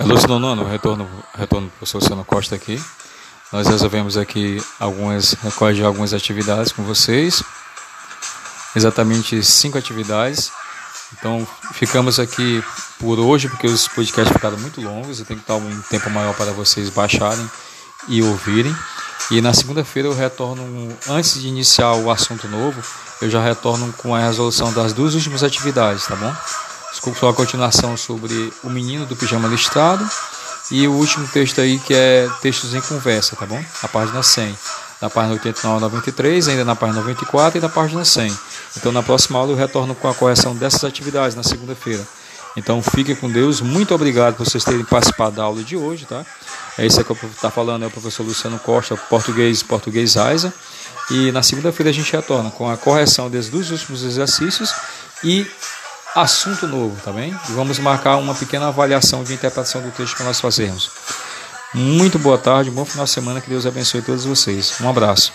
Alô, Sinal Nono, retorno, retorno professor Luciano Costa aqui. Nós resolvemos aqui algumas recordes de algumas atividades com vocês. Exatamente cinco atividades. Então ficamos aqui por hoje, porque os podcasts ficaram muito longos. Eu tenho que dar um tempo maior para vocês baixarem e ouvirem. E na segunda-feira eu retorno, antes de iniciar o assunto novo, eu já retorno com a resolução das duas últimas atividades, tá bom? Só a continuação sobre o menino do pijama listrado e o último texto aí que é textos em conversa, tá bom? A página 100. Na página 89 93, ainda na página 94 e na página 100. Então na próxima aula eu retorno com a correção dessas atividades na segunda-feira. Então fique com Deus. Muito obrigado por vocês terem participado da aula de hoje, tá? É isso que eu estou tá falando, é o professor Luciano Costa, português, português Aiza, E na segunda-feira a gente retorna com a correção dos últimos exercícios e assunto novo, tá bem? E vamos marcar uma pequena avaliação de interpretação do texto que nós fazermos. Muito boa tarde, bom final de semana, que Deus abençoe todos vocês. Um abraço.